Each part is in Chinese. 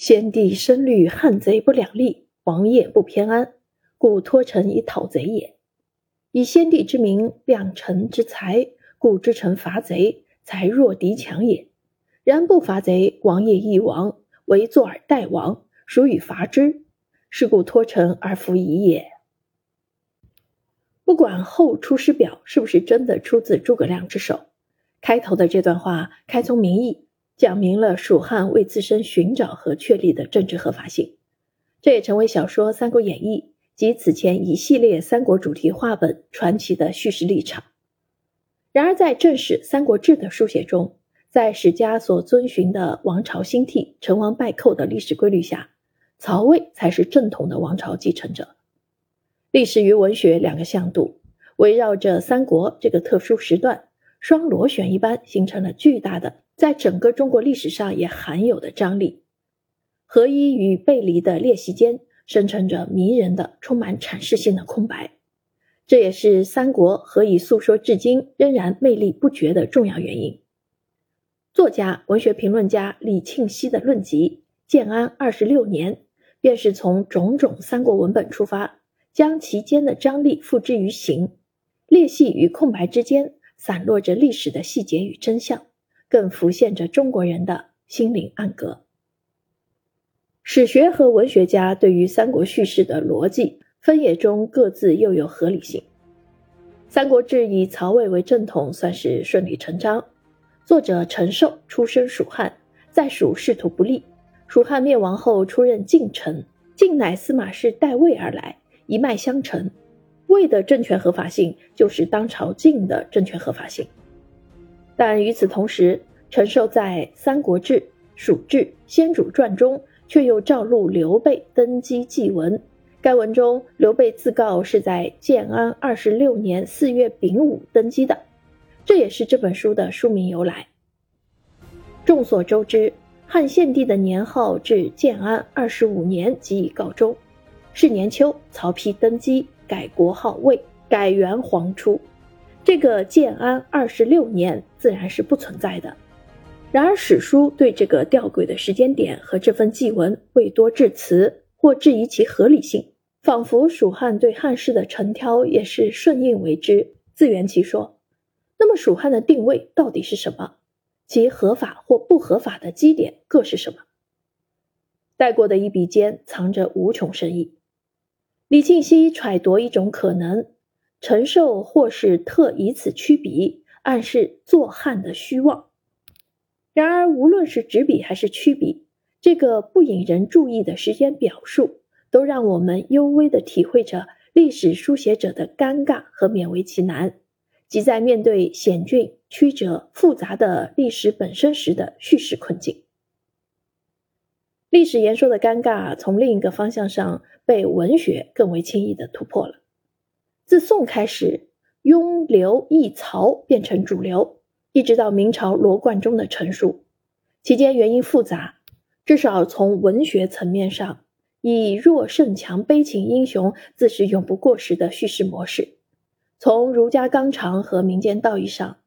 先帝深虑汉贼不两立，王业不偏安，故托臣以讨贼也。以先帝之名，量臣之才，故之臣伐贼，才弱敌强也。然不伐贼，王业亦亡，唯坐而待亡，孰与伐之？是故托臣而弗夷也。不管《后出师表》是不是真的出自诸葛亮之手，开头的这段话开宗明义，讲明了蜀汉为自身寻找和确立的政治合法性，这也成为小说《三国演义》及此前一系列三国主题话本传奇的叙事立场。然而，在正史《三国志》的书写中，在史家所遵循的王朝兴替、成王败寇的历史规律下，曹魏才是正统的王朝继承者。历史与文学两个向度，围绕着三国这个特殊时段，双螺旋一般形成了巨大的，在整个中国历史上也罕有的张力。合一与背离的裂隙间，生成着迷人的、充满阐释性的空白。这也是三国何以诉说至今仍然魅力不绝的重要原因。作家、文学评论家李庆熙的论集《建安二十六年》，便是从种种三国文本出发。将其间的张力付之于形，裂隙与空白之间散落着历史的细节与真相，更浮现着中国人的心灵暗格。史学和文学家对于三国叙事的逻辑分野中各自又有合理性，《三国志》以曹魏为正统算是顺理成章。作者陈寿出身蜀汉，在蜀仕途不利，蜀汉灭亡后出任晋臣，晋乃司马氏代魏而来。一脉相承，魏的政权合法性就是当朝晋的政权合法性。但与此同时，陈寿在《三国志·蜀志·先主传》中却又照录刘备登基祭文。该文中，刘备自告是在建安二十六年四月丙午登基的，这也是这本书的书名由来。众所周知，汉献帝的年号至建安二十五年即已告终。是年秋，曹丕登基，改国号魏，改元皇初。这个建安二十六年自然是不存在的。然而史书对这个吊诡的时间点和这份祭文未多致辞，或质疑其合理性，仿佛蜀汉对汉室的陈挑也是顺应为之，自圆其说。那么蜀汉的定位到底是什么？其合法或不合法的基点各是什么？带过的一笔间藏着无穷深意。李庆熙揣度一种可能，陈寿或是特以此驱笔，暗示作汉的虚妄。然而，无论是执笔还是驱笔，这个不引人注意的时间表述，都让我们幽微的体会着历史书写者的尴尬和勉为其难，即在面对险峻、曲折、复杂的历史本身时的叙事困境。历史言说的尴尬，从另一个方向上被文学更为轻易的突破了。自宋开始，雍、刘、易、曹变成主流，一直到明朝罗贯中的陈述，其间原因复杂。至少从文学层面上，以弱胜强、悲情英雄自是永不过时的叙事模式；从儒家纲常和民间道义上，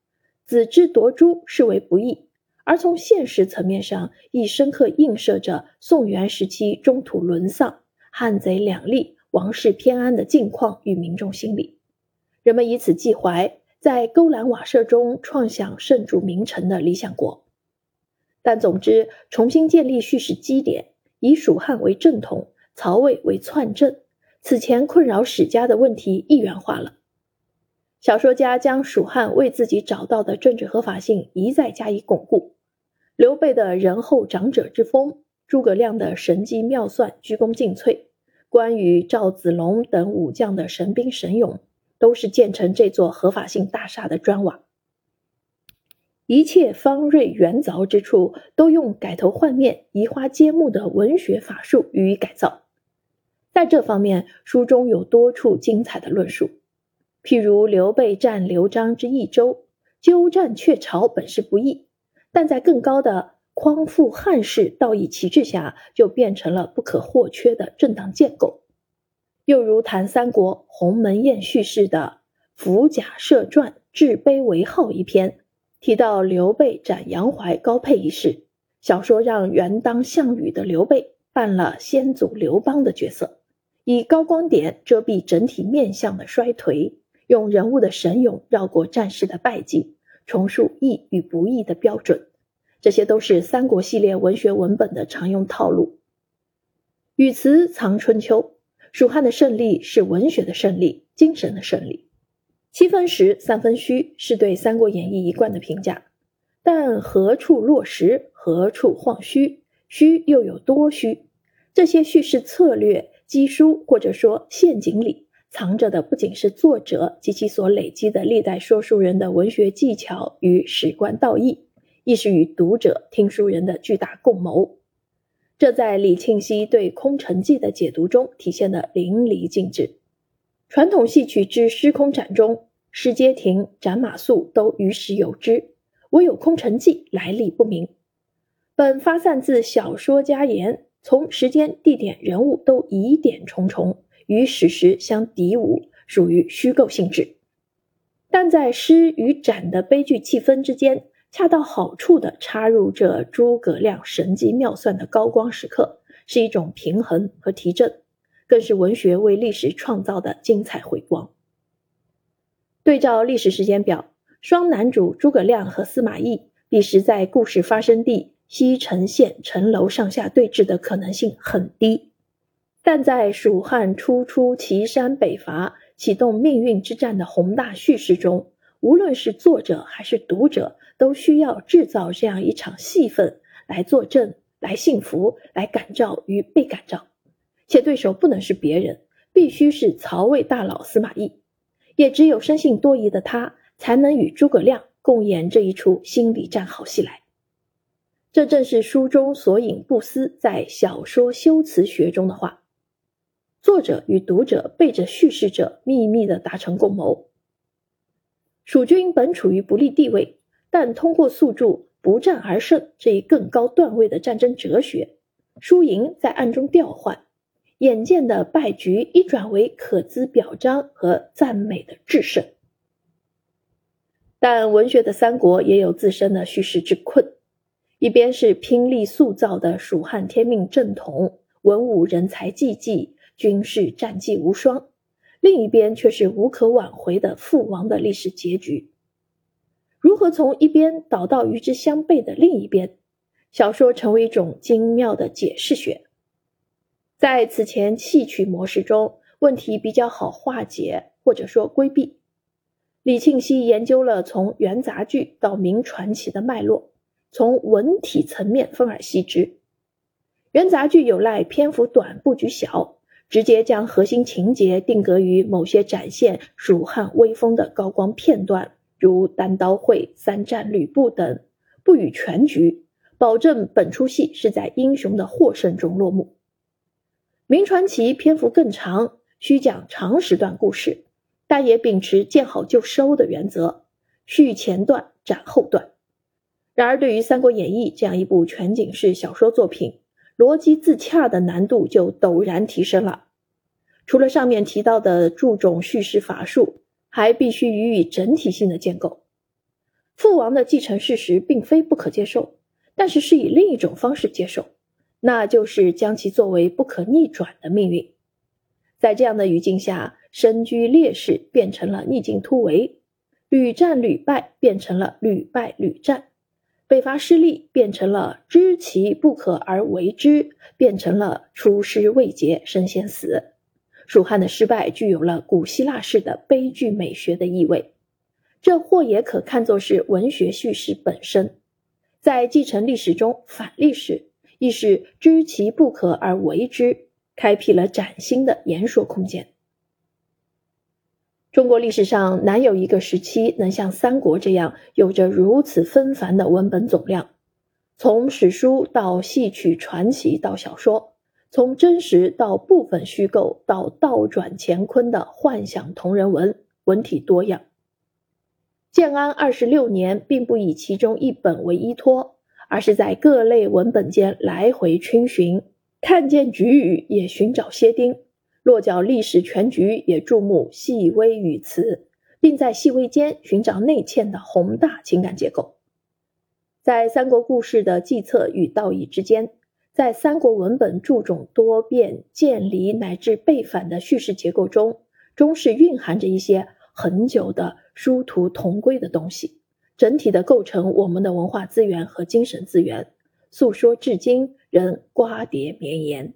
子之夺珠视为不义。而从现实层面上，亦深刻映射着宋元时期中土沦丧、汉贼两立、王室偏安的境况与民众心理。人们以此寄怀，在勾栏瓦舍中创想圣主名臣的理想国。但总之，重新建立叙事基点，以蜀汉为正统，曹魏为篡政，此前困扰史家的问题一元化了。小说家将蜀汉为自己找到的政治合法性一再加以巩固。刘备的仁厚长者之风，诸葛亮的神机妙算、鞠躬尽瘁，关羽、赵子龙等武将的神兵神勇，都是建成这座合法性大厦的砖瓦。一切方锐圆凿之处，都用改头换面、移花接木的文学法术予以改造。在这方面，书中有多处精彩的论述。譬如刘备战刘璋之益州，鸠占鹊巢本是不易，但在更高的匡复汉室道义旗帜下，就变成了不可或缺的正当建构。又如谈三国鸿门宴叙事的《伏甲社传》，置卑为号一篇，提到刘备斩杨怀、高沛一事，小说让原当项羽的刘备扮了先祖刘邦的角色，以高光点遮蔽整体面相的衰颓，用人物的神勇绕过战士的败绩，重塑义与不义的标准。这些都是三国系列文学文本的常用套路。语词藏春秋，蜀汉的胜利是文学的胜利，精神的胜利。七分实，三分虚，是对《三国演义》一贯的评价。但何处落实，何处晃虚？虚又有多虚？这些叙事策略、基书或者说陷阱里，藏着的不仅是作者及其所累积的历代说书人的文学技巧与史观道义，亦是与读者、听书人的巨大共谋。这在李庆熙对《空城计》的解读中体现得淋漓尽致。传统戏曲之《虚空斩》中，施阶亭、斩马谡都于时有之，唯有《空城计》来历不明。本发散自小说家言，从时间、地点、人物都疑点重重，与史实相敌伍，属于虚构性质。但在诗与斩的悲剧气氛之间，恰到好处地插入这诸葛亮神机妙算的高光时刻，是一种平衡和提振。更是文学为历史创造的精彩回光。对照历史时间表，双男主诸葛亮和司马懿彼时在故事发生地西城县城楼上下对峙的可能性很低，但在蜀汉初出祁山北伐、启动命运之战的宏大叙事中，无论是作者还是读者，都需要制造这样一场戏份来作证、来信服、来感召与被感召。且对手不能是别人，必须是曹魏大佬司马懿，也只有生性多疑的他，才能与诸葛亮共演这一出心理战好戏来。这正是书中所引布思在小说修辞学中的话：作者与读者背着叙事者秘密的达成共谋。蜀军本处于不利地位，但通过诉诸不战而胜这一更高段位的战争哲学，输赢在暗中调换。眼见的败局一转为可资表彰和赞美的制胜，但文学的三国也有自身的叙事之困：一边是拼力塑造的蜀汉天命正统，文武人才济济，军事战绩无双；另一边却是无可挽回的覆亡的历史结局。如何从一边导到与之相悖的另一边？小说成为一种精妙的解释学。在此前戏曲模式中，问题比较好化解，或者说规避。李庆熙研究了从元杂剧到明传奇的脉络，从文体层面分而析之。元杂剧有赖篇幅短、布局小，直接将核心情节定格于某些展现蜀汉威风的高光片段，如单刀会、三战吕布等，不予全局，保证本出戏是在英雄的获胜中落幕。明传奇篇幅更长，需讲长时段故事，但也秉持见好就收的原则，续前段斩后段。然而，对于《三国演义》这样一部全景式小说作品，逻辑自洽的难度就陡然提升了。除了上面提到的注重叙事法术，还必须予以整体性的建构。父王的继承事实并非不可接受，但是是以另一种方式接受。那就是将其作为不可逆转的命运，在这样的语境下，身居劣势变成了逆境突围，屡战屡败变成了屡败屡战，北伐失利变成了知其不可而为之，变成了出师未捷身先死。蜀汉的失败具有了古希腊式的悲剧美学的意味，这或也可看作是文学叙事本身，在继承历史中反历史。亦是知其不可而为之，开辟了崭新的言说空间。中国历史上难有一个时期能像三国这样有着如此纷繁的文本总量，从史书到戏曲传奇到小说，从真实到部分虚构到倒转乾坤的幻想同人文，文体多样。建安二十六年，并不以其中一本为依托。而是在各类文本间来回逡巡，看见局语也寻找歇丁，落脚历史全局也注目细微语词，并在细微间寻找内嵌的宏大情感结构。在三国故事的计策与道义之间，在三国文本注重多变、渐离乃至背反的叙事结构中，终是蕴含着一些很久的殊途同归的东西，整体的构成我们的文化资源和精神资源，诉说至今仍瓜瓞绵延。